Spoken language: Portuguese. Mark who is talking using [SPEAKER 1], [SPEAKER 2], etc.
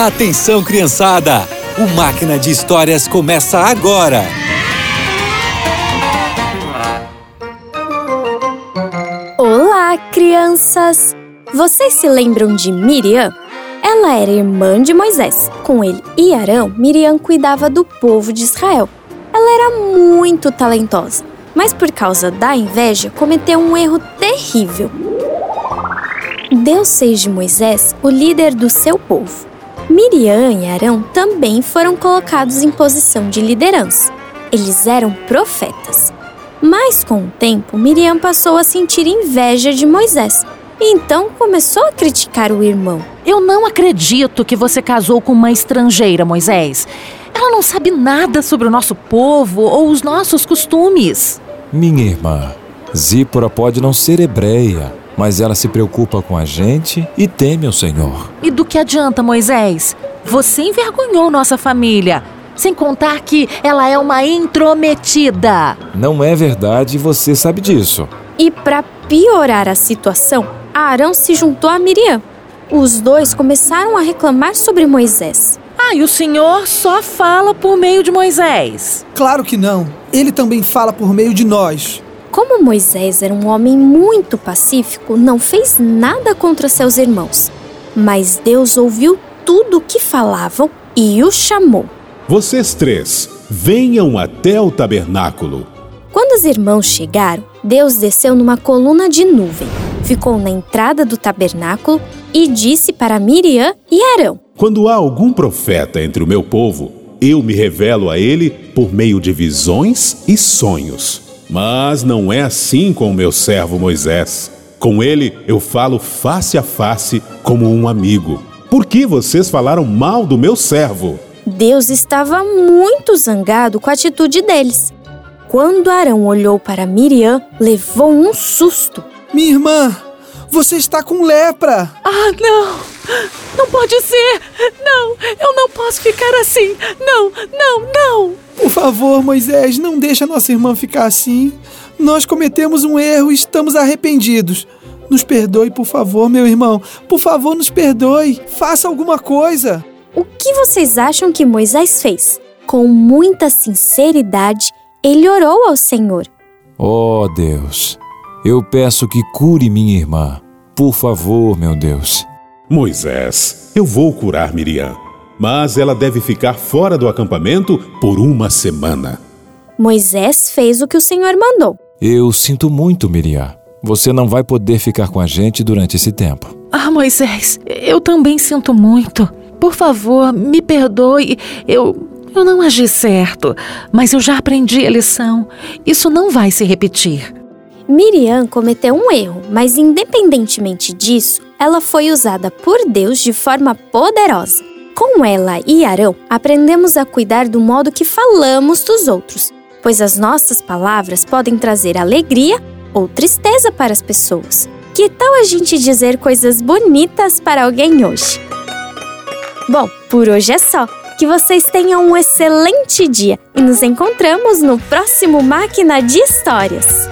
[SPEAKER 1] Atenção, criançada! O Máquina de Histórias começa agora!
[SPEAKER 2] Olá, crianças! Vocês se lembram de Miriam? Ela era irmã de Moisés. Com ele e Arão, Miriam cuidava do povo de Israel. Ela era muito talentosa, mas por causa da inveja cometeu um erro terrível. Deus fez de Moisés o líder do seu povo. Miriam e Arão também foram colocados em posição de liderança. Eles eram profetas. Mas com o tempo, Miriam passou a sentir inveja de Moisés. E então começou a criticar o irmão.
[SPEAKER 3] Eu não acredito que você casou com uma estrangeira, Moisés. Ela não sabe nada sobre o nosso povo ou os nossos costumes.
[SPEAKER 4] Minha irmã, Zípora pode não ser hebreia, mas ela se preocupa com a gente e teme o Senhor.
[SPEAKER 3] E do que adianta, Moisés? Você envergonhou nossa família. Sem contar que ela é uma intrometida.
[SPEAKER 4] Não é verdade e você sabe disso.
[SPEAKER 2] E para piorar a situação, Arão se juntou a Miriam. Os dois começaram a reclamar sobre Moisés.
[SPEAKER 3] Ah, e o Senhor só fala por meio de Moisés.
[SPEAKER 5] Claro que não. Ele também fala por meio de nós.
[SPEAKER 2] Como Moisés era um homem muito pacífico, não fez nada contra seus irmãos. Mas Deus ouviu tudo o que falavam e o chamou.
[SPEAKER 6] Vocês três, venham até o tabernáculo.
[SPEAKER 2] Quando os irmãos chegaram, Deus desceu numa coluna de nuvem, ficou na entrada do tabernáculo e disse para Miriam e Arão:
[SPEAKER 6] Quando há algum profeta entre o meu povo, eu me revelo a ele por meio de visões e sonhos. Mas não é assim com o meu servo Moisés. Com ele eu falo face a face como um amigo. Por que vocês falaram mal do meu servo?
[SPEAKER 2] Deus estava muito zangado com a atitude deles. Quando Arão olhou para Miriam, levou um susto.
[SPEAKER 5] Minha irmã, você está com lepra.
[SPEAKER 3] Ah, não! Não pode ser! Não, eu não posso ficar assim! Não, não, não!
[SPEAKER 5] Por favor, Moisés, não deixe a nossa irmã ficar assim. Nós cometemos um erro e estamos arrependidos. Nos perdoe, por favor, meu irmão. Por favor, nos perdoe. Faça alguma coisa.
[SPEAKER 2] O que vocês acham que Moisés fez? Com muita sinceridade, ele orou ao Senhor.
[SPEAKER 4] Oh, Deus, eu peço que cure minha irmã. Por favor, meu Deus.
[SPEAKER 6] Moisés, eu vou curar Miriam, mas ela deve ficar fora do acampamento por uma semana.
[SPEAKER 2] Moisés fez o que o Senhor mandou.
[SPEAKER 4] Eu sinto muito, Miriam. Você não vai poder ficar com a gente durante esse tempo.
[SPEAKER 3] Ah, Moisés, eu também sinto muito. Por favor, me perdoe. Eu. Eu não agi certo, mas eu já aprendi a lição. Isso não vai se repetir.
[SPEAKER 2] Miriam cometeu um erro, mas independentemente disso, ela foi usada por Deus de forma poderosa. Com ela e Arão, aprendemos a cuidar do modo que falamos dos outros, pois as nossas palavras podem trazer alegria ou tristeza para as pessoas. Que tal a gente dizer coisas bonitas para alguém hoje? Bom, por hoje é só. Que vocês tenham um excelente dia e nos encontramos no próximo Máquina de Histórias.